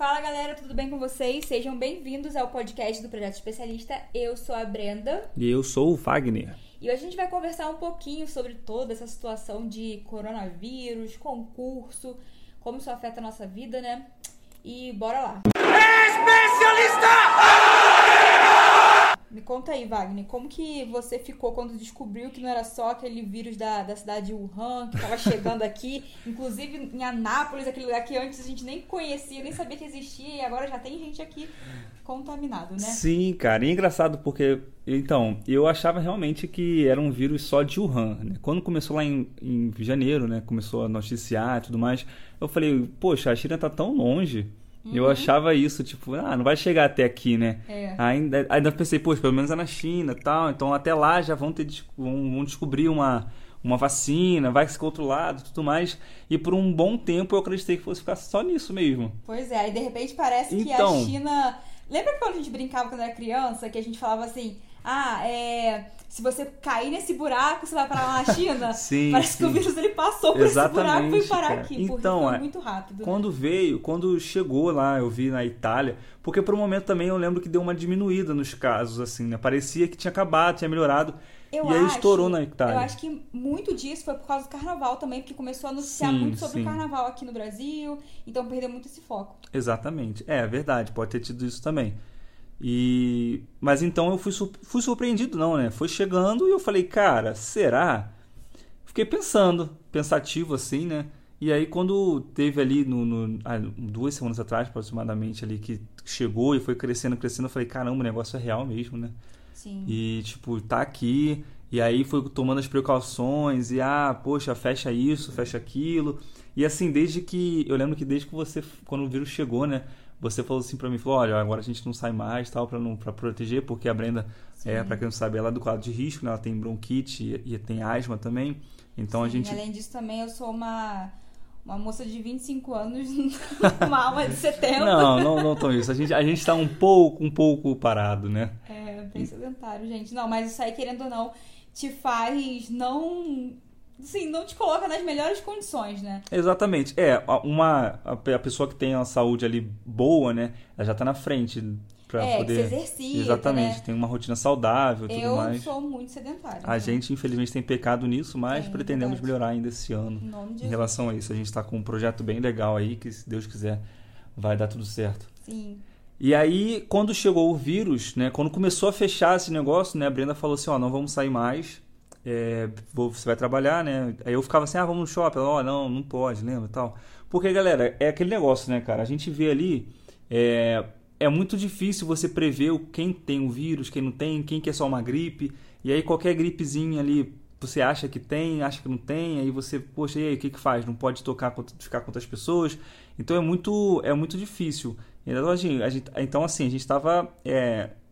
Fala galera, tudo bem com vocês? Sejam bem-vindos ao podcast do Projeto Especialista. Eu sou a Brenda. E eu sou o Wagner. E hoje a gente vai conversar um pouquinho sobre toda essa situação de coronavírus, concurso, como isso afeta a nossa vida, né? E bora lá. Especialista! Me conta aí, Wagner, como que você ficou quando descobriu que não era só aquele vírus da, da cidade de Wuhan que estava chegando aqui, inclusive em Anápolis, aquele lugar que antes a gente nem conhecia, nem sabia que existia, e agora já tem gente aqui contaminado, né? Sim, cara, e é engraçado porque, então, eu achava realmente que era um vírus só de Wuhan, né? Quando começou lá em, em janeiro, né, começou a noticiar e tudo mais, eu falei, poxa, a China tá tão longe, Uhum. Eu achava isso, tipo, ah, não vai chegar até aqui, né? É. Ainda, ainda pensei, poxa, pelo menos é na China e tal, então até lá já vão, ter, vão, vão descobrir uma, uma vacina, vai ser controlado tudo mais. E por um bom tempo eu acreditei que fosse ficar só nisso mesmo. Pois é, e de repente parece então, que a então. China. Lembra quando a gente brincava quando era criança, que a gente falava assim, ah, é se você cair nesse buraco, você vai parar na China. sim, Parece sim. que o vírus ele passou por Exatamente, esse buraco e foi parar cara. aqui. Então, foi é, muito rápido. Quando né? veio, quando chegou lá, eu vi na Itália, porque por um momento também eu lembro que deu uma diminuída nos casos, assim, né? Parecia que tinha acabado, tinha melhorado. Eu e aí acho, estourou na Itália. Eu acho que muito disso foi por causa do carnaval também, porque começou a anunciar Sim, muito sobre sim. o carnaval aqui no Brasil, então perdeu muito esse foco. Exatamente. É, verdade, pode ter tido isso também. E mas então eu fui, fui surpreendido não, né? Foi chegando e eu falei, cara, será? Fiquei pensando, pensativo assim, né? E aí quando teve ali no, no- ah, duas semanas atrás aproximadamente ali que chegou e foi crescendo, crescendo, eu falei, caramba, o negócio é real mesmo, né? Sim. E, tipo, tá aqui. E aí foi tomando as precauções. E, ah, poxa, fecha isso, fecha aquilo. E assim, desde que. Eu lembro que desde que você. Quando o vírus chegou, né? Você falou assim pra mim: falou, olha, agora a gente não sai mais, tal, pra, não, pra proteger, porque a Brenda, é, pra quem não sabe, ela é do quadro de risco, né? Ela tem bronquite e, e tem asma também. Então a Sim, gente. Além disso, também eu sou uma, uma moça de 25 anos, uma alma de 70. Não, não, não tão isso. A gente, a gente tá um pouco, um pouco parado, né? É, bem sedentário, gente. Não, mas isso aí, querendo ou não, te faz não. Sim, não te coloca nas melhores condições, né? Exatamente. É, a- uma a pe- a pessoa que tem a saúde ali boa, né? Ela já tá na frente pra é, poder. se exercita. Exatamente, Né? tem uma rotina saudável tudo Eu mais. sou muito sedentária. A então, gente, infelizmente, tem pecado nisso, mas É, pretendemos verdade. melhorar ainda esse ano. Em Em relação a isso, a gente tá com um projeto bem legal aí, que se Deus quiser vai dar tudo certo. Sim. E aí, quando chegou o vírus, né? Quando começou a fechar esse negócio, né? A Brenda falou assim, ó, não vamos sair mais. É, você vai trabalhar, né? Aí eu ficava assim, ah, vamos no shopping. Ela, ó, não, não pode, lembra tal. Porque, galera, é aquele negócio, né, cara? A gente vê ali, é, é muito difícil você prever quem tem o vírus, quem não tem, quem que é só uma gripe. E aí qualquer gripezinha ali, você acha que tem, acha que não tem, aí você, poxa, e aí, o que que faz? Não pode tocar, ficar com outras pessoas. Então é muito, é muito difícil. Então, a gente, a gente- então, assim, a gente estava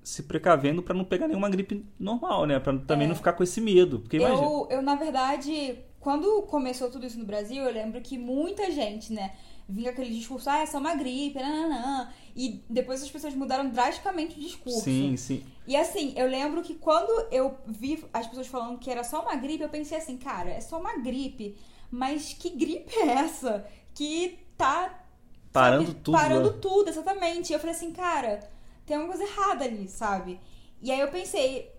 se precavendo para não pegar nenhuma gripe normal, né? Para também É. não ficar com esse medo. Porque imagina. Eu, eu, na verdade, quando começou tudo isso no Brasil, eu lembro que muita gente, né, vinha aquele discurso, ah, é só uma gripe, nananã. E depois as pessoas mudaram drasticamente o discurso. Sim, sim. E assim, eu lembro que quando eu vi as pessoas falando que era só uma gripe, eu pensei assim, cara, é só uma gripe. Mas que gripe é essa? Que tá. Parando sabe, tudo, Parando né? tudo, exatamente. E eu falei assim, cara, tem alguma coisa errada ali, sabe? E aí eu pensei.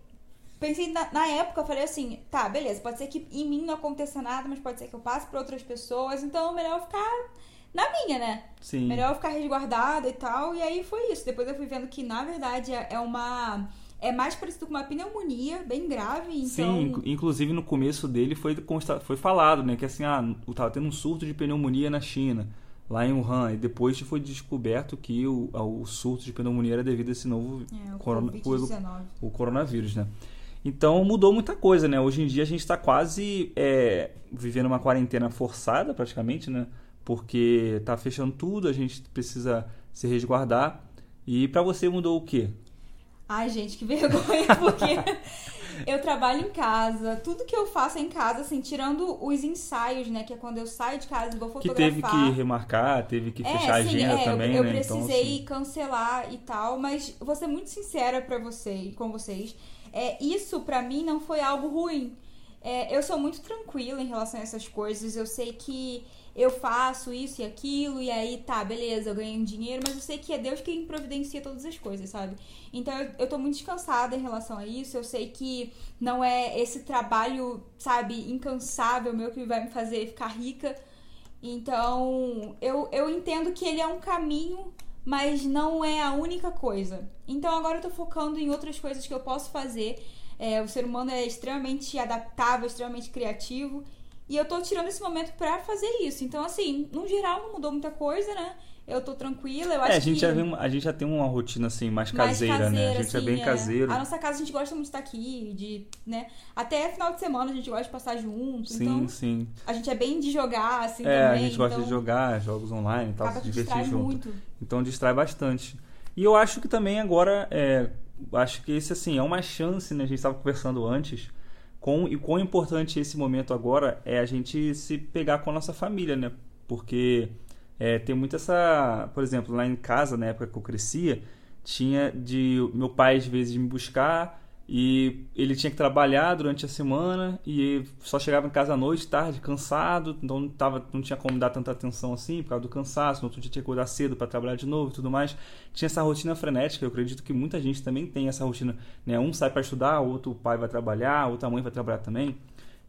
Pensei na, na época, eu falei assim, tá, beleza, pode ser que em mim não aconteça nada, mas pode ser que eu passe pra outras pessoas, então melhor eu ficar na minha, né? Sim. Melhor eu ficar resguardada e tal. E aí foi isso. Depois eu fui vendo que, na verdade, é é uma. É mais parecido com uma pneumonia bem grave. Então. Sim, inc- inclusive no começo dele foi, consta- foi falado, né? Que assim, ah, tava tendo um surto de pneumonia na China, lá em Wuhan. E depois foi descoberto que o, o surto de pneumonia era devido a esse novo É, o corona- Covid-19. o coronavírus, né? Então mudou muita coisa, né? Hoje em dia a gente está quase é, vivendo uma quarentena forçada, praticamente, né? Porque tá fechando tudo, a gente precisa se resguardar. E para você mudou o quê? Ai, gente, que vergonha, porque eu trabalho em casa. Tudo que eu faço é em casa, assim, tirando os ensaios, né? Que é quando eu saio de casa e vou Que fotografar. teve que remarcar, teve que fechar a agenda é, eu- também, eu, né? precisei Então, cancelar e tal, mas vou ser muito sincera pra você, com vocês. É, isso pra mim não foi algo ruim. É, eu sou muito tranquila em relação a essas coisas. Eu sei que eu faço isso e aquilo, e aí tá, beleza, eu ganhei um dinheiro, mas eu sei que é Deus quem providencia todas as coisas, sabe? Então eu, eu tô muito descansada em relação a isso. Eu sei que não é esse trabalho, sabe, incansável meu que vai me fazer ficar rica. Então eu, eu entendo que ele é um caminho, mas não é a única coisa. Então agora eu tô focando em outras coisas que eu posso fazer. É, o ser humano é extremamente adaptável, extremamente criativo. E eu tô tirando esse momento para fazer isso. Então, assim, no geral não mudou muita coisa, né? Eu tô tranquila, eu acho é, a gente, que... já vem, a gente já tem uma rotina, assim, mais caseira, mais né? A gente assim, é bem caseiro. A nossa casa a gente gosta muito de estar aqui, de, né? Até final de semana a gente gosta de passar junto. Sim, então, sim. A gente é bem de jogar, assim, É, também. a gente gosta então, de jogar jogos online e tal, se divertir junto. muito. Então distrai bastante. E eu acho que também agora, é, acho que esse assim, é uma chance, né? A gente estava conversando antes, com, e quão importante esse momento agora é a gente se pegar com a nossa família, né? Porque é, tem muito essa. Por exemplo, lá em casa, na época que eu crescia, tinha de meu pai às vezes me buscar e ele tinha que trabalhar durante a semana e só chegava em casa à noite, tarde, cansado, então não, tava, não tinha como dar tanta atenção assim por causa do cansaço, no outro dia tinha que acordar cedo para trabalhar de novo e tudo mais. Tinha essa rotina frenética, eu acredito que muita gente também tem essa rotina, né? Um sai para estudar, outro pai vai trabalhar, outra mãe vai trabalhar também.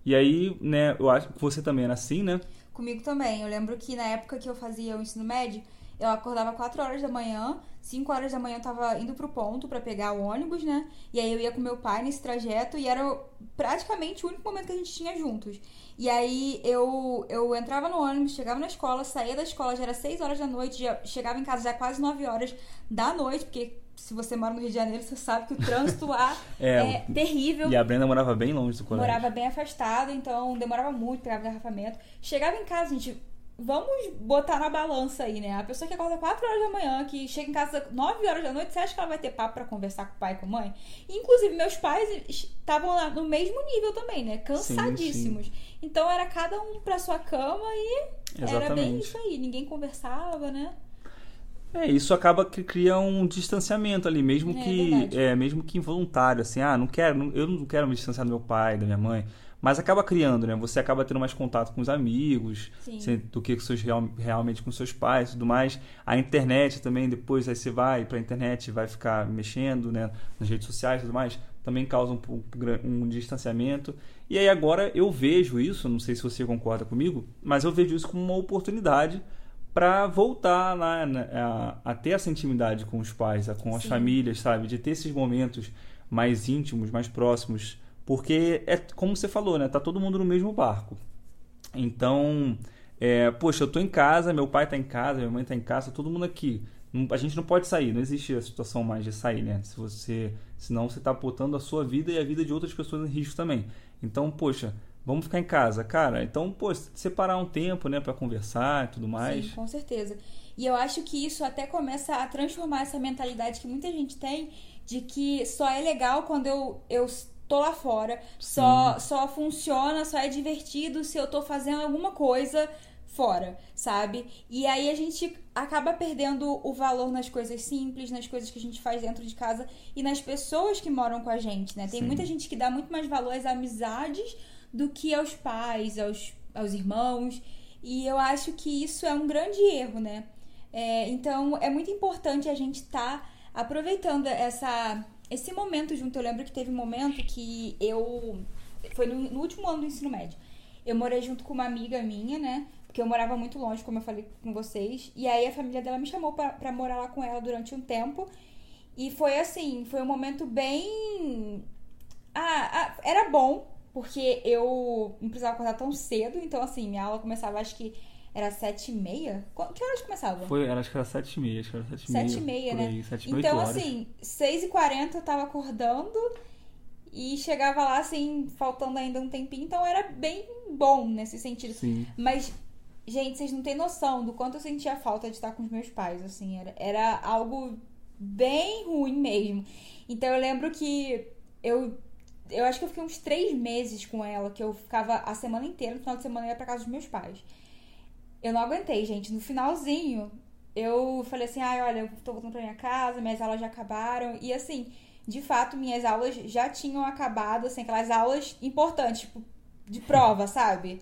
E aí, né, eu acho que você também era assim, né? Comigo também. Eu lembro que na época que eu fazia o ensino médio, eu acordava 4 horas da manhã, 5 horas da manhã eu tava indo pro ponto para pegar o ônibus, né? E aí eu ia com meu pai nesse trajeto e era praticamente o único momento que a gente tinha juntos. E aí eu, eu entrava no ônibus, chegava na escola, saía da escola, já era 6 horas da noite, já chegava em casa já quase 9 horas da noite, porque se você mora no Rio de Janeiro, você sabe que o trânsito lá É, é, terrível. E a Brenda morava bem longe do colégio. Morava bem afastado, então demorava muito, pegava engarrafamento. Chegava em casa, gente, vamos botar na balança aí, né? A pessoa que acorda 4 horas da manhã, que chega em casa 9 horas da noite, você acha que ela vai ter papo pra conversar com o pai e com a mãe? Inclusive, meus pais estavam lá no mesmo nível também, né? Cansadíssimos. Então era cada um pra sua cama e era bem Exatamente. isso aí. Ninguém conversava, né? É, isso acaba que cria um distanciamento ali, mesmo É, que é mesmo que involuntário, assim, ah, não quero, não- eu não quero me distanciar do meu pai, da minha mãe, mas acaba criando, né? Você acaba tendo mais contato com os amigos, você- do que com seus, real- realmente com seus pais, e tudo mais. A internet também, depois aí você vai pra internet, vai ficar mexendo, né, nas redes sociais, e tudo mais, também causa um, um distanciamento. E aí agora eu vejo isso, não sei se você concorda comigo, mas eu vejo isso como uma oportunidade para voltar lá né, a, a ter essa intimidade com os pais, a- com as Sim. famílias, sabe? De ter esses momentos mais íntimos, mais próximos. Porque é como você falou, né? Tá todo mundo no mesmo barco. Então, é, poxa, eu tô em casa, meu pai tá em casa, minha mãe tá em casa, tá todo mundo aqui. A gente não pode sair, não existe a situação mais de sair, né? Se você, senão você tá botando a sua vida e a vida de outras pessoas em risco também. Então, poxa, vamos ficar em casa, cara. Então, pô, separar um tempo, né, para conversar e tudo mais. Sim, com certeza. E eu acho que isso até começa a transformar essa mentalidade que muita gente tem de que só é legal quando eu, eu tô lá fora, só, só funciona, só é divertido se eu tô fazendo alguma coisa fora, sabe? E aí a gente acaba perdendo o valor nas coisas simples, nas coisas que a gente faz dentro de casa e nas pessoas que moram com a gente, né? Tem Sim. muita gente que dá muito mais valor às amizades do que aos pais, aos, aos irmãos. E eu acho que isso é um grande erro, né? É, então é muito importante a gente estar aproveitando essa, esse momento junto. Eu lembro que teve um momento que eu. Foi no, no último ano do ensino médio. Eu morei junto com uma amiga minha, né? Porque eu morava muito longe, como eu falei com vocês. E aí a família dela me chamou pra morar lá com ela durante um tempo. E foi assim, foi um momento bem. Ah, ah, era bom, porque eu não precisava acordar tão cedo. Então, assim, minha aula começava, acho que era sete e meia. Qu- Que horas começava? Foi, era, acho que era sete e meia, acho que era sete e meia. Sete e meia, né? Aí, sete Então, horas. assim, 6 e 40 eu tava acordando e chegava lá, assim, faltando ainda um tempinho. Então, era bem bom nesse sentido. Sim. Mas, gente, vocês não têm noção do quanto eu sentia falta de estar com os meus pais, assim. Era, era algo bem ruim mesmo. Então, eu lembro que eu... Eu acho que eu fiquei uns três meses com ela, que eu ficava a semana inteira, no final de semana eu ia pra casa dos meus pais. Eu não aguentei, gente. No finalzinho, eu falei assim, ai, olha, eu tô voltando pra minha casa, minhas aulas já acabaram. E assim, de fato, minhas aulas já tinham acabado, assim, aquelas aulas importantes, tipo, de prova, sabe?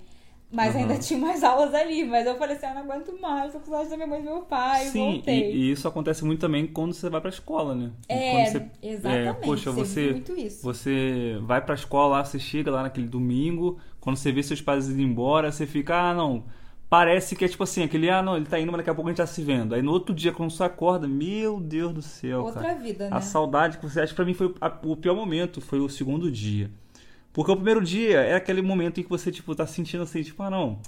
Mas Aham. ainda tinha mais aulas ali. Mas eu falei assim, ah, não aguento mais, tô com saudade da minha mãe e do meu pai, Sim, voltei. e, e isso acontece muito também quando você vai pra escola, né? É, você, exatamente. é, poxa, você você- vive muito isso. Você vai pra escola lá, você chega lá naquele domingo, quando você vê seus pais indo embora, você fica, ah, não. Parece que é tipo assim, aquele, ah, não, ele tá indo, mas daqui a pouco a gente tá se vendo. Aí no outro dia, quando você acorda, meu Deus do céu, Outra cara. vida, né? A saudade que você acha, pra mim foi a- o pior momento, foi o segundo dia. Porque o primeiro dia é aquele momento em que você, tipo, tá sentindo assim, tipo, ah, não,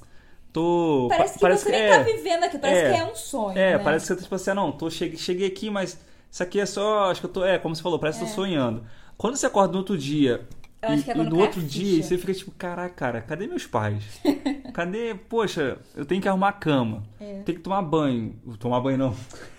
tô... Parece pa- que você nem é, tá vivendo aqui, parece é, que é um sonho. é, né? parece que você tá tipo assim, ah, não, tô, cheguei, cheguei aqui, mas isso aqui é só. Acho que eu tô. É, como você falou, parece que eu tô sonhando. Quando você acorda no outro dia. Eu e, acho que é e quando no cai a outro dia você fica tipo, caraca, cara, cadê meus pais? Cadê? Poxa, eu tenho que arrumar a cama. É. Tenho que tomar banho. Tomar banho não.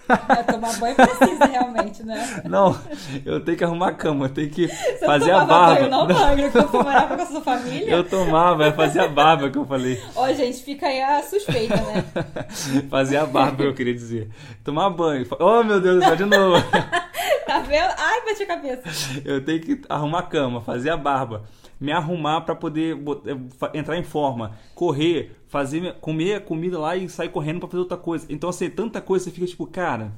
É, tomar banho precisa realmente, né? Não, eu tenho que arrumar a cama, eu tenho que Você fazer a barba. banho, não, Não, Magno, quando você morava com a sua família? eu tomava, é fazer a barba que eu falei. Ó, gente, fica aí a suspeita, né? Fazer a barba, eu queria dizer. Tomar banho. Oh, meu Deus céu, de novo. Tá vendo? Ai, bati a cabeça. Eu tenho que arrumar a cama, fazer a barba, me arrumar pra poder eh, entrar em forma, correr, fazer comer a comida lá e sair correndo pra fazer outra coisa. Então assim, tanta coisa você fica tipo, cara,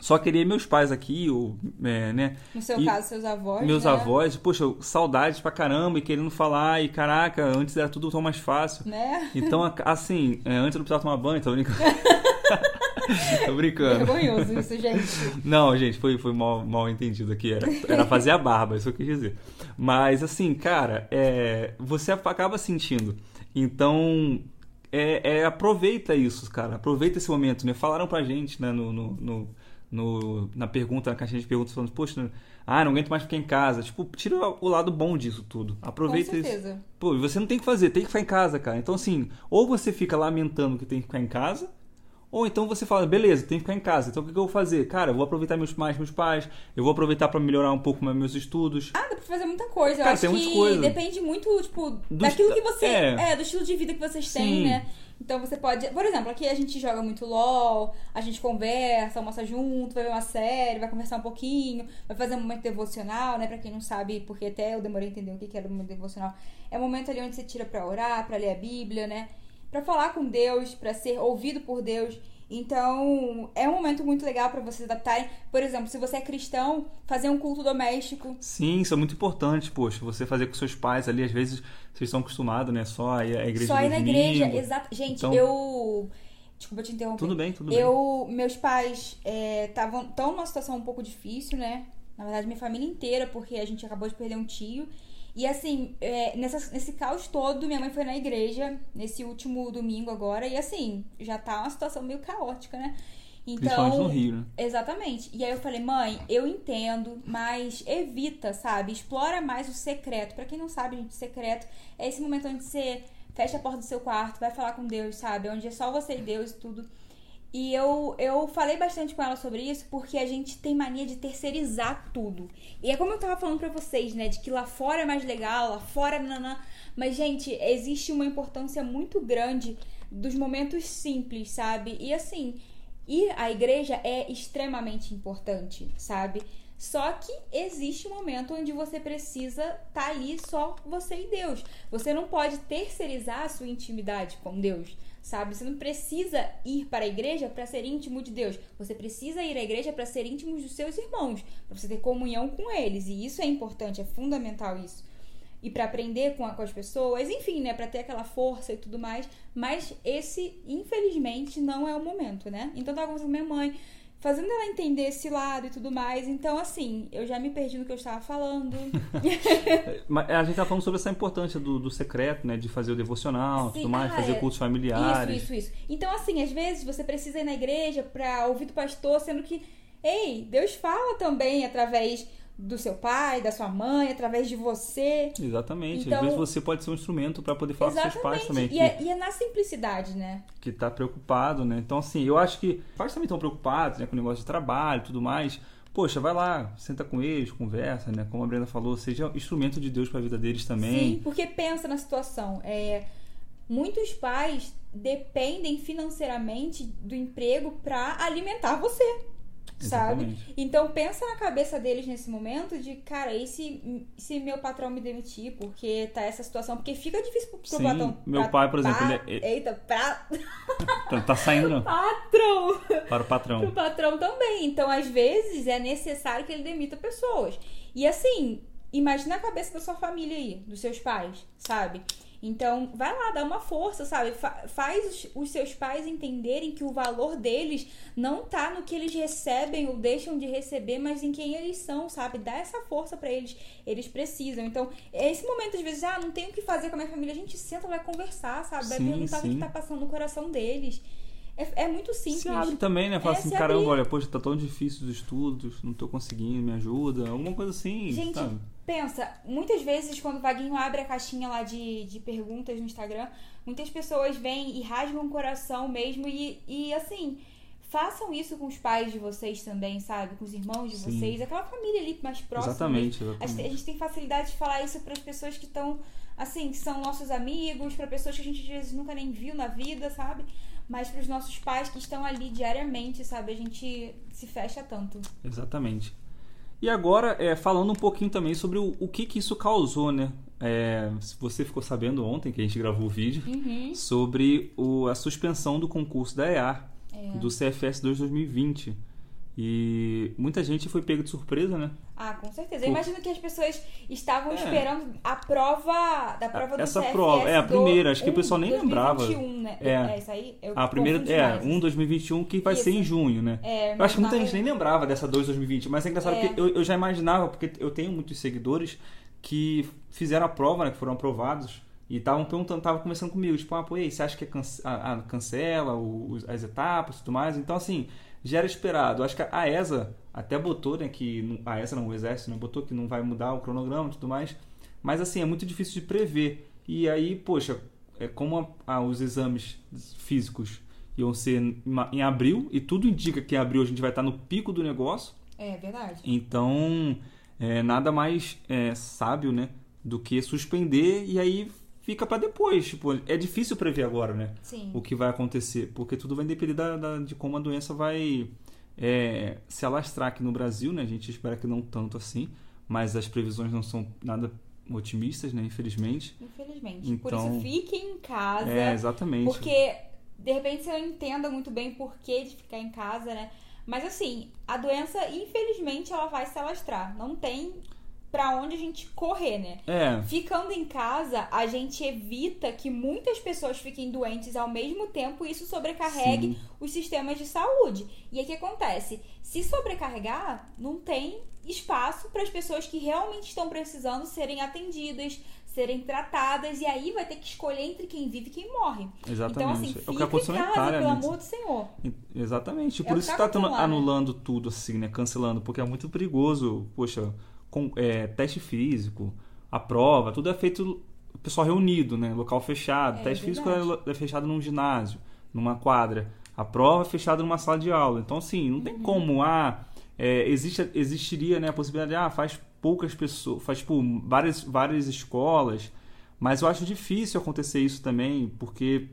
só queria meus pais aqui, ou, é, né? No seu E caso, seus avós. Meus né? avós, poxa, saudades pra caramba e querendo falar, e caraca, antes era tudo tão mais fácil. Né? Então, assim, é, antes eu não precisava tomar banho, brincando. tô brincando. Vergonhoso isso, gente. Não, gente, foi, foi mal, mal entendido aqui. Era, era fazer a barba, isso eu quis dizer. Mas, assim, cara, é, você acaba sentindo. Então, é, é, aproveita isso, cara. Aproveita esse momento, né? Falaram pra gente, né, no, no, no- no- na pergunta, na caixinha de perguntas, falando, poxa, ah, não aguento mais ficar em casa. Tipo, tira o lado bom disso tudo. Aproveita Com isso. certeza. Pô, você não tem que fazer, tem que ficar em casa, cara. Então, assim, ou você fica lamentando que tem que ficar em casa, ou então você fala, beleza, tem que ficar em casa. Então, o que que eu vou fazer? Cara, eu vou aproveitar meus, mais meus pais, eu vou aproveitar pra melhorar um pouco mais meus estudos. Ah, dá pra fazer muita coisa. Eu Cara, acho tem que coisa. depende muito, tipo, Do daquilo que você. é. É. do estilo de vida que vocês têm, Sim. né? Então você pode. Por exemplo, aqui a gente joga muito LOL, a gente conversa, almoça junto, vai ver uma série, vai conversar um pouquinho, vai fazer um momento devocional, né? Pra quem não sabe, porque até eu demorei a entender o que era o momento devocional. É um momento ali onde você tira pra orar, pra ler a Bíblia, né? Pra falar com Deus, pra ser ouvido por Deus. Então, é um momento muito legal pra vocês adaptarem. Por exemplo, se você é cristão, fazer um culto doméstico. Sim, isso é muito importante, poxa. Você fazer com seus pais ali, às vezes vocês estão acostumados, né? Só a igreja Só ir na igreja, exato. Gente, Então- eu. Desculpa te interromper. Tudo bem, tudo bem. Eu, meus pais estavam tão numa situação um pouco difícil, né? Na verdade, minha família inteira, porque a gente acabou de perder um tio. E assim, é, nessa- nesse caos todo, minha mãe foi na igreja nesse último domingo agora. E assim, já tá uma situação meio caótica, né? Principalmente no Então, Rio, né? Exatamente. E aí eu falei, mãe, eu entendo, mas evita, sabe? Explora mais o secreto. Pra quem não sabe, gente, secreto é esse momento onde você fecha a porta do seu quarto, vai falar com Deus, sabe? Onde é só você e Deus e tudo. E eu, eu falei bastante com ela sobre isso porque a gente tem mania de terceirizar tudo. E é como eu tava falando pra vocês, né? De que lá fora é mais legal, lá fora, nanã. Mas, gente, existe uma importância muito grande dos momentos simples, sabe? E assim, ir à igreja é extremamente importante, sabe? Só que existe um momento onde você precisa estar ali só você e Deus. Você não pode terceirizar a sua intimidade com Deus, sabe? Você não precisa ir para a igreja para ser íntimo de Deus. Você precisa ir à igreja para ser íntimo dos seus irmãos, para você ter comunhão com eles. E isso é importante, é fundamental isso e para aprender com, a- com as pessoas, enfim, né, para ter aquela força e tudo mais. Mas esse, infelizmente, não é o momento, né? Então eu tava conversando minha mãe, fazendo ela entender esse lado e tudo mais. Então, assim, eu já me perdi no que eu estava falando. Mas a gente tá falando sobre essa importância do, do secreto, né? De fazer o devocional, Sim, tudo mais, ah, fazer é. cultos familiares. Isso, isso, isso. Então, assim, às vezes você precisa ir na igreja pra ouvir do pastor, sendo que, ei, Deus fala também através do seu pai, da sua mãe, através de você. Exatamente. Então- Às vezes você pode ser um instrumento para poder falar com seus pais também. E que- é, e é na simplicidade, né? que tá preocupado, né? Então, assim, eu acho que pais também estão preocupados, né? Com o negócio de trabalho e tudo mais. Poxa, vai lá, senta com eles, conversa, né? Como a Brenda falou, seja instrumento de Deus para a vida deles também. Sim, porque pensa na situação. É, muitos pais dependem financeiramente do emprego pra alimentar você. Sabe? Exatamente. Então pensa na cabeça deles nesse momento de, cara, e se, se meu patrão me demitir porque tá essa situação? Porque fica difícil pro, pro Sim, patrão. meu pra- pai, por exemplo, pra- ele é- Eita, pra... Tá, tá saindo não, patrão! para o pro patrão. patrão também. Então, às vezes, é necessário que ele demita pessoas. E assim, imagina a cabeça da sua família aí, dos seus pais, sabe? Então, vai lá, dá uma força, sabe? Fa- faz os, os seus pais entenderem que o valor deles não tá no que eles recebem ou deixam de receber, mas em quem eles são, sabe? Dá essa força pra eles. Eles precisam. Então, é esse momento, às vezes, ah, não tenho o que fazer com a minha família. A gente senta, vai conversar, sabe? Vai Sim, perguntar o que que tá passando no coração deles. É, é muito simples. Se abre também, né? Fala É, assim, caramba, abrir. olha, poxa, tá tão difícil os estudos, não tô conseguindo, me ajuda. Alguma coisa assim, Gente, sabe? Pensa, muitas vezes quando o Vaguinho abre a caixinha lá de, de perguntas no Instagram, muitas pessoas vêm e rasgam o coração mesmo e, e assim, façam isso com os pais de vocês também, sabe? Com os irmãos de Sim. vocês, aquela família ali mais próxima. Exatamente, A gente, a exatamente. gente tem facilidade de falar isso para as pessoas que estão, assim, que são nossos amigos, para pessoas que a gente às vezes nunca nem viu na vida, sabe? Mas para os nossos pais que estão ali diariamente, sabe? A gente se fecha tanto. Exatamente. E agora, é, falando um pouquinho também sobre o, o que que isso causou, né? É, você ficou sabendo ontem que a gente gravou o vídeo Uhum. sobre o, a suspensão do concurso da EAR, É. do CFS 2 2020. E muita gente foi pego de surpresa, né? Ah, com certeza. Eu Pô. imagino que as pessoas estavam É. esperando a prova da prova do Essa CFS prova, é, a primeira, acho que o 1, pessoal nem lembrava. 2021, né? É. É, isso aí? Eu A primeira é demais. 1 2021 que vai ser Isso. em junho, né? É, Eu acho que muita gente nem lembrava dessa 2 2020, mas é engraçado É. porque eu, eu já imaginava, porque eu tenho muitos seguidores que fizeram a prova, né, que foram aprovados, e estavam perguntando, estavam conversando comigo, tipo, ah, pô, e aí, você acha que é cance- ah, cancela os- as etapas e tudo mais? Então, assim, já era esperado. Acho que a ESA até botou, né, que a ESA não, o Exército, né, botou que não vai mudar o cronograma e tudo mais, mas, assim, é muito difícil de prever. E aí, poxa, é como a- a- os exames físicos iam ser em em abril, e tudo indica que em abril a gente vai estar no pico do negócio, É verdade. então é, nada mais é, sábio, né, do que suspender e aí fica para depois. Tipo, é difícil prever agora, né, Sim. o que vai acontecer, porque tudo vai depender da, da- de como a doença vai é, se alastrar aqui no Brasil, né? A gente espera que não tanto assim, mas as previsões não são nada otimistas, né, infelizmente. Infelizmente. Por Então- isso, fiquem em casa. É, exatamente. Porque, de repente, você não entenda muito bem o porquê de ficar em casa, né? Mas assim, a doença, infelizmente, ela vai se alastrar. Não tem pra onde a gente correr, né? É, Ficando em casa, a gente evita que muitas pessoas fiquem doentes ao mesmo tempo e isso sobrecarregue Sim. os sistemas de saúde. E aí o que acontece? Se sobrecarregar, não tem espaço para as pessoas que realmente estão precisando serem atendidas, serem tratadas, e aí vai ter que escolher entre quem vive e quem morre. exatamente. Então, assim, é o que fica aconteceu em na casa, pelo né? amor do Senhor. Exatamente. É Por o isso que que tá né? anulando tudo, assim, né? Cancelando, porque é muito perigoso. Poxa, com, é, teste físico, a prova, tudo é feito o pessoal reunido, né? Local fechado. É teste físico é, é fechado num ginásio, numa quadra. A prova é fechada numa sala de aula. Então, assim, não Uhum. tem como, ah, é, existe, existiria né, a possibilidade, ah, faz poucas pessoas, faz, tipo, várias, várias escolas. Mas eu acho difícil acontecer isso também, porque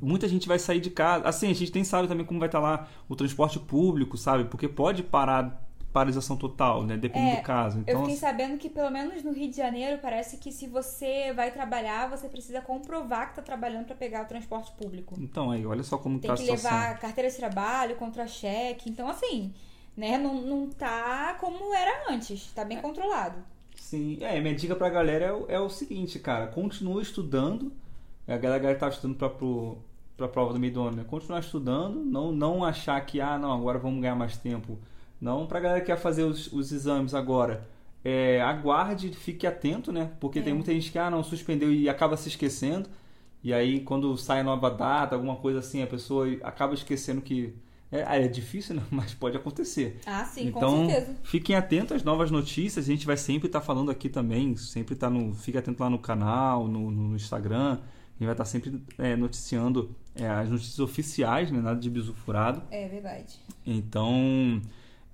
muita gente vai sair de casa. Assim, a gente nem sabe também como vai estar lá o transporte público, sabe? Porque pode parar paralisação total, né? Dependendo É, do caso. Eu Então, fiquei sabendo que, pelo menos no Rio de Janeiro, parece que se você vai trabalhar, você precisa comprovar que tá trabalhando para pegar o transporte público. então aí, olha só como Tem tá a que situação. levar carteira de trabalho, contra-cheque. Então, assim, né? Não, não tá como era antes. Tá É. bem controlado. Sim, é, minha dica pra galera é, o- é o seguinte, cara, continua estudando. A galera que tá estudando pra, pro, pra prova do meio do ano, né? Continuar estudando, não, não achar que, ah, não, agora vamos ganhar mais tempo. Não, pra galera que quer fazer os, os exames agora, é, aguarde, fique atento, né? Porque É. tem muita gente que, ah, não, suspendeu e acaba se esquecendo. E aí, quando sai a nova data, alguma coisa assim, a pessoa acaba esquecendo que. É, ah, é difícil, né? Mas pode acontecer. Ah, sim, então, com certeza. fiquem atentos às novas notícias. A gente vai sempre estar falando aqui também. Sempre tá no. Fique atento lá no canal, no, no Instagram. A gente vai estar sempre é, noticiando é, as notícias oficiais, né? Nada de bisu furado. É verdade. Então,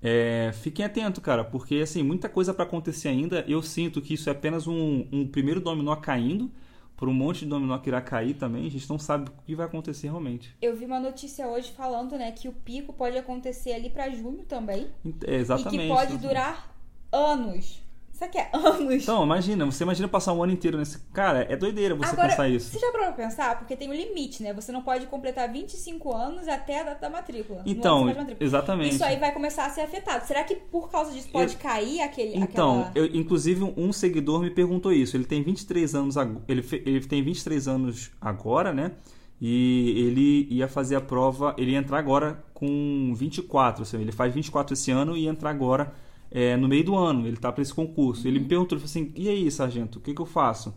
é, fiquem atentos, cara, porque assim, muita coisa para acontecer ainda. Eu sinto que isso é apenas um, um primeiro dominó caindo por um monte de dominó que irá cair também, a gente não sabe o que vai acontecer realmente. Eu vi uma notícia hoje falando, né, que o pico pode acontecer ali para junho também. É, exatamente. E que pode exatamente. durar anos. Isso aqui é anos. Então, imagina, você imagina passar um ano inteiro nesse. Cara, é doideira você Agora, pensar isso. Você já parou pra pensar? Porque tem um limite, né? Você não pode completar 25 anos até a data da matrícula. Então, matrícula. exatamente. Isso aí vai começar a ser afetado. Será que por causa disso pode Eu- cair aquele. Então, aquela... eu- inclusive um seguidor me perguntou isso. Ele tem 23 anos, ag- ele, fe- ele tem 23 anos agora, né? E ele ia fazer a prova, ele ia entrar agora com 24, ou seja, ele faz 24 esse ano e ia entrar agora é, no meio do ano, ele tá para esse concurso. Ele me perguntou, ele falou assim, e aí, sargento, o que, que eu faço?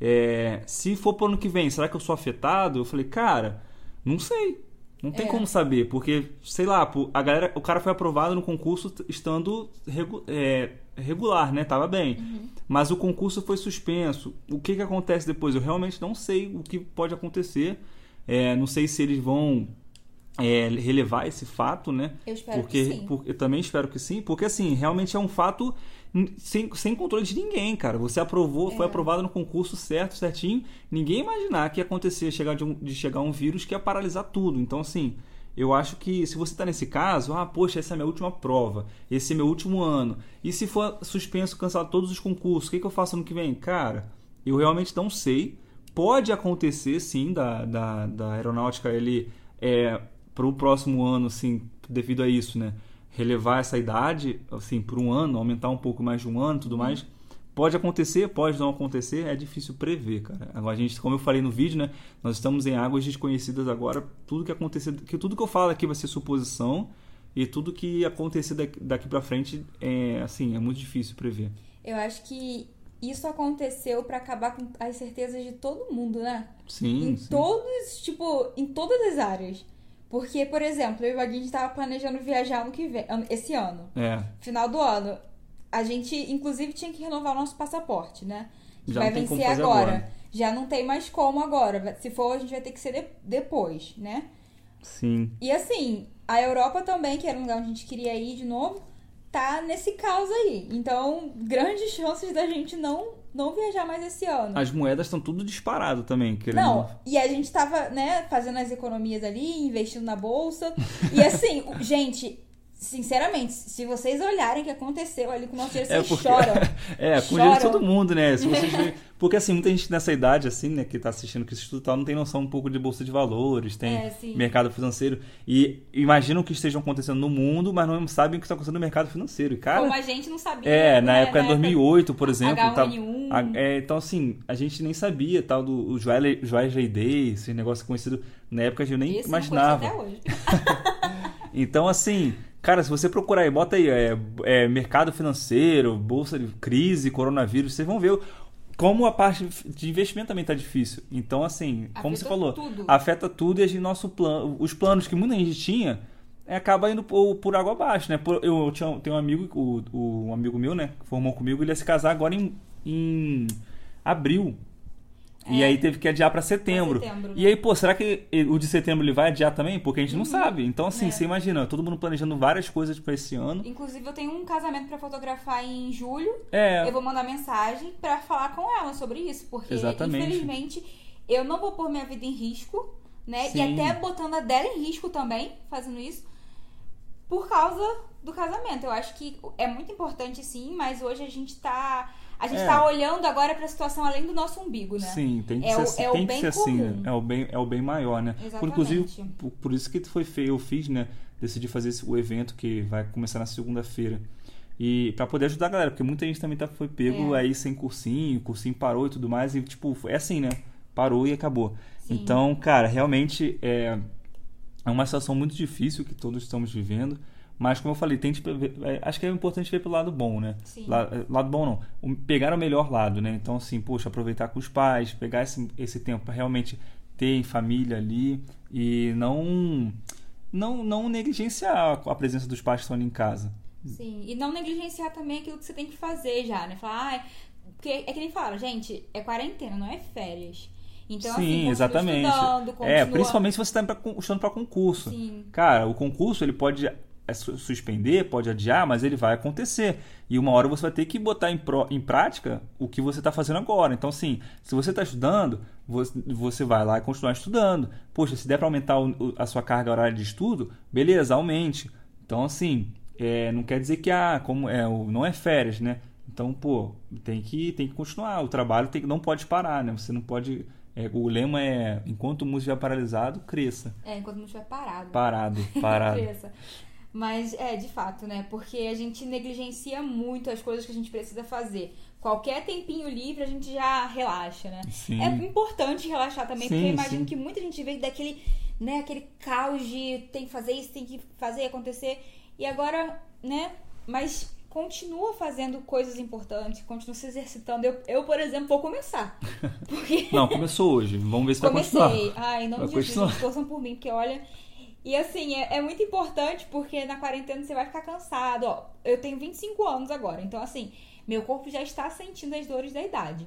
É, se for pro ano que vem, será que eu sou afetado? Eu falei, cara, não sei. Não tem É. como saber, porque, sei lá, a galera, o cara foi aprovado no concurso estando regu- é, regular, né? Tava bem. Mas o concurso foi suspenso. O que, que acontece depois? Eu realmente não sei o que pode acontecer. É, não sei se eles vão é, relevar esse fato, né? Eu espero porque, que sim. por- eu também espero que sim, porque assim, realmente é um fato sem, sem controle de ninguém, cara. Você aprovou, foi É. aprovado no concurso certo, certinho. Ninguém imaginar que ia acontecer chegar de, um, de chegar um vírus que ia paralisar tudo. Então, assim, eu acho que se você está nesse caso, ah, poxa, essa é a minha última prova, esse é meu último ano. E se for suspenso, cancelado todos os concursos, o que, que eu faço ano que vem? Cara, eu realmente não sei. Pode acontecer, sim, da, da, da aeronáutica ele é, para o próximo ano, assim, devido a isso, né? Relevar essa idade, assim, por um ano, aumentar um pouco mais de um ano, tudo mais. Pode acontecer, pode não acontecer, é difícil prever, cara. Agora a gente, como eu falei no vídeo, né? Nós estamos em águas desconhecidas agora. Tudo que acontecer, que tudo que eu falo aqui vai ser suposição e tudo que acontecer daqui, daqui para frente é assim, é muito difícil prever. Eu acho que isso aconteceu pra acabar com as certezas de todo mundo, né? Sim, em sim. todos, tipo, em todas as áreas. Porque, por exemplo, eu e o Vaguinho tava planejando viajar ano que vem, esse ano, É, final do ano. A gente, inclusive, tinha que renovar o nosso passaporte, né? Que Já vai vencer agora. agora. Já não tem mais como agora. Se for, a gente vai ter que ser de- depois, né? sim. E assim, a Europa também, que era um lugar onde a gente queria ir de novo, tá nesse caos aí. Então, grandes chances da gente não, não viajar mais esse ano. As moedas estão tudo disparado também, querendo. Não, e a gente tava, né, fazendo as economias ali, investindo na bolsa. E assim, gente, sinceramente, se vocês olharem o que aconteceu ali com o nosso dinheiro, É, vocês porque- choram. É, com o dinheiro de todo mundo, né? Se vocês Porque assim, muita gente nessa idade, assim, né, que tá assistindo que isso tal, não tem noção um pouco de bolsa de valores, tem É, mercado financeiro. E imaginam que estejam acontecendo no mundo, mas não sabem o que está acontecendo no mercado financeiro. E, cara. Como a gente não sabia. É, na né, época de 2008, por exemplo. tava- H1N1. a- é, então, assim, a gente nem sabia tal do Joel Day, esse negócio conhecido na época, a gente nem imaginava. não até hoje. Então, assim, cara, se você procurar aí, bota aí, é, é, mercado financeiro, bolsa de crise, coronavírus, vocês vão ver como a parte de investimento também tá difícil. Então, assim, como você Afeta falou, tudo. afeta tudo e gente, nosso plano, os planos que muita gente tinha é, acaba indo por, por água abaixo, né? Por- eu, eu tinha, tenho um amigo, o, o- um amigo meu, né, que formou comigo, ele ia se casar agora em, em abril. E É. aí teve que adiar pra setembro. setembro, E aí, pô, será que o de setembro ele vai adiar também? Porque a gente não sabe. Então, assim, É. você imagina, todo mundo planejando várias coisas pra esse ano. Inclusive, eu tenho um casamento pra fotografar em julho. É, Eu vou mandar mensagem pra falar com ela sobre isso, porque Exatamente. infelizmente eu não vou pôr minha vida em risco, né? Sim. E até botando a dela em risco também, fazendo isso, por causa do casamento. Eu acho que é muito importante sim, mas hoje a gente tá a gente É. tá olhando agora pra situação além do nosso umbigo, né? sim, tem que É ser, o- assim- é o tem que bem ser assim, né? É o bem, é o bem maior, né? Por, Exatamente. inclusive, por, por isso que foi feio, eu fiz, né? Decidi fazer esse- o evento que vai começar na segunda-feira. E pra poder ajudar a galera, porque muita gente também tá, foi pego É. aí sem cursinho, o cursinho parou e tudo mais, e tipo, é assim, né? Parou e acabou. Sim. Então, cara, realmente é, é uma situação muito difícil que todos estamos vivendo. Mas, como eu falei, tente ver- é, acho que é importante ver pelo lado bom, né? Sim. La- é, lado bom não. Pegar o melhor lado, né? Então, assim, poxa, aproveitar com os pais, pegar esse, esse tempo para realmente ter em família ali e não, não, não negligenciar a presença dos pais que estão ali em casa. Sim, e não negligenciar também aquilo que você tem que fazer já, né? Falar, ah, porque é que nem falaram, gente, é quarentena, não é férias. Então, assim, Sim, continua exatamente. estudando, é, principalmente se você está estudando para concurso. Sim. Cara, o concurso ele pode suspender, pode adiar, mas ele vai acontecer. E uma hora você vai ter que botar em, pro, em prática o que você está fazendo agora. Então, assim, se você está estudando, você vai lá e continuar estudando. Poxa, se der para aumentar a sua carga horária de estudo, beleza, aumente. Então, assim, é, não quer dizer que ah, como é, não é férias, né? Então, pô, tem que, tem que continuar. O trabalho tem, não pode parar, né? Você não pode. É, o lema é: enquanto o mundo estiver paralisado, cresça. É, enquanto o mundo estiver parado. Parado, parado. cresça. Mas é, de fato, né? Porque a gente negligencia muito as coisas que a gente precisa fazer. Qualquer tempinho livre a gente já relaxa, né? Sim. É importante relaxar também, Sim, porque eu imagino sim. que muita gente veio daquele, né, aquele caos de tem que fazer isso, tem que fazer acontecer. E agora, né? Mas continua fazendo coisas importantes, continua se exercitando. Eu, eu por exemplo, vou começar. Porque Não, começou hoje. Vamos ver se vai comecei. continuar. Ai, não Vai de Jesus, continuar. torçam por mim, porque olha. E assim, é, é muito importante porque na quarentena você vai ficar cansado. Ó, eu tenho 25 anos agora, então assim, meu corpo já está sentindo as dores da idade.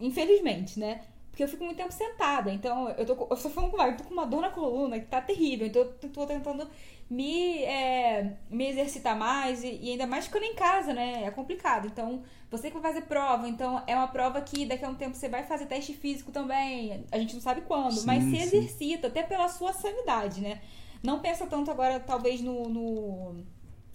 Infelizmente, né? Porque eu fico muito tempo sentada, então eu tô, eu tô falando com eu tô com uma dor na coluna que tá terrível, então eu tô tentando me, é, me exercitar mais e, e ainda mais ficando em casa, né? É complicado. Então, você que vai fazer prova, então é uma prova que daqui a um tempo você vai fazer teste físico também. A gente não sabe quando, Sim, mas se exercita, até pela sua sanidade, né? Não pensa tanto agora, talvez, no, no,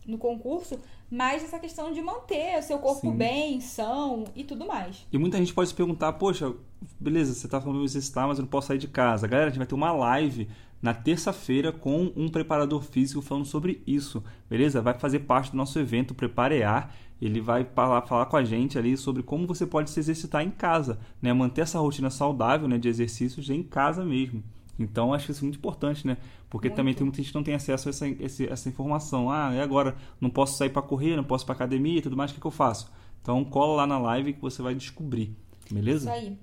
no concurso, mas essa questão de manter o seu corpo Sim. bem, são e tudo mais. E muita gente pode se perguntar, poxa, beleza, você tá falando de exercitar, mas eu não posso sair de casa. Galera, a gente vai ter uma live na terça-feira com um preparador físico falando sobre isso, beleza? Vai fazer parte do nosso evento Preparear. Ele vai falar, falar com a gente ali sobre como você pode se exercitar em casa, né? Manter essa rotina saudável, né, de exercícios em casa mesmo. Então, acho isso muito importante, né? Porque Muito. também tem muita gente que não tem acesso a essa, essa informação. Ah, e agora? Não posso sair para correr, não posso para academia e tudo mais, o que, que eu faço? Então, cola lá na live que você vai descobrir, beleza? Isso aí.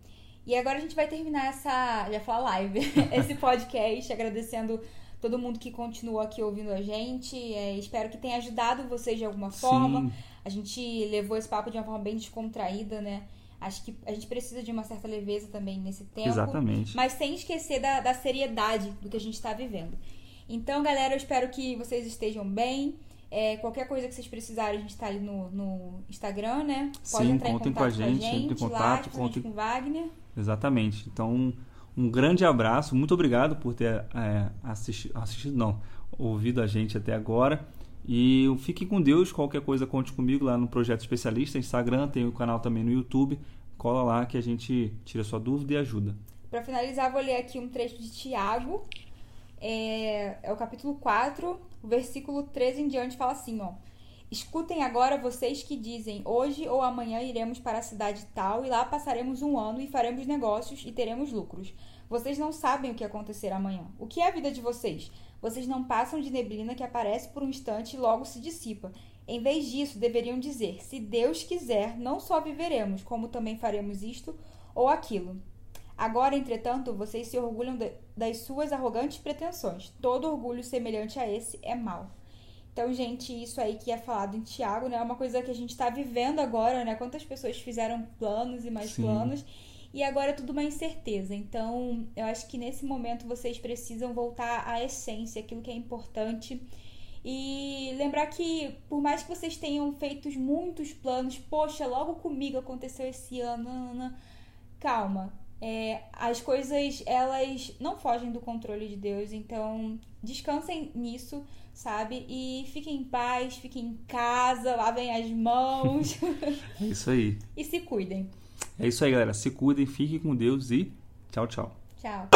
E agora a gente vai terminar essa, já falar live, esse podcast, agradecendo todo mundo que continua aqui ouvindo a gente. É, espero que tenha ajudado vocês de alguma forma. Sim. A gente levou esse papo de uma forma bem descontraída, né? Acho que a gente precisa de uma certa leveza também nesse tempo. Exatamente. Mas sem esquecer da, da seriedade do que a gente está vivendo. Então, galera, eu espero que vocês estejam bem. É, qualquer coisa que vocês precisarem, a gente tá ali no, no Instagram, né? Pode Sim, entrar em contem contato com a gente, entre em lá, contato, principalmente contem- com o Wagner. Exatamente. Então, um, grande abraço. Muito obrigado por ter é, assisti- assistido, não, ouvido a gente até agora. E fique com Deus. Qualquer coisa, conte comigo lá no Projeto Especialista, Instagram, tem o canal também no YouTube. Cola lá que a gente tira sua dúvida e ajuda. Pra finalizar, vou ler aqui um trecho de Tiago. É, é o capítulo 4, o versículo 13 em diante fala assim, ó. Escutem agora vocês que dizem: Hoje ou amanhã iremos para a cidade tal e lá passaremos um ano e faremos negócios e teremos lucros. Vocês não sabem o que acontecerá amanhã. O que é a vida de vocês? Vocês não passam de neblina que aparece por um instante e logo se dissipa. Em vez disso, deveriam dizer: Se Deus quiser, não só viveremos, como também faremos isto ou aquilo. Agora, entretanto, vocês se orgulham de- das suas arrogantes pretensões. Todo orgulho semelhante a esse é mau. Então, gente, isso aí que é falado em Tiago, né? É uma coisa que a gente está vivendo agora, né? Quantas pessoas fizeram planos e mais Sim. planos. E agora é tudo uma incerteza. Então, eu acho que nesse momento vocês precisam voltar à essência, aquilo que é importante. E lembrar que, por mais que vocês tenham feito muitos planos, poxa, logo comigo aconteceu esse ano, nanana, calma. É, as coisas, elas não fogem do controle de Deus, então descansem nisso, sabe? E fiquem em paz, fiquem em casa, lavem as mãos É isso aí. e se cuidem. É isso aí, galera. Se cuidem, fiquem com Deus e tchau, tchau. Tchau.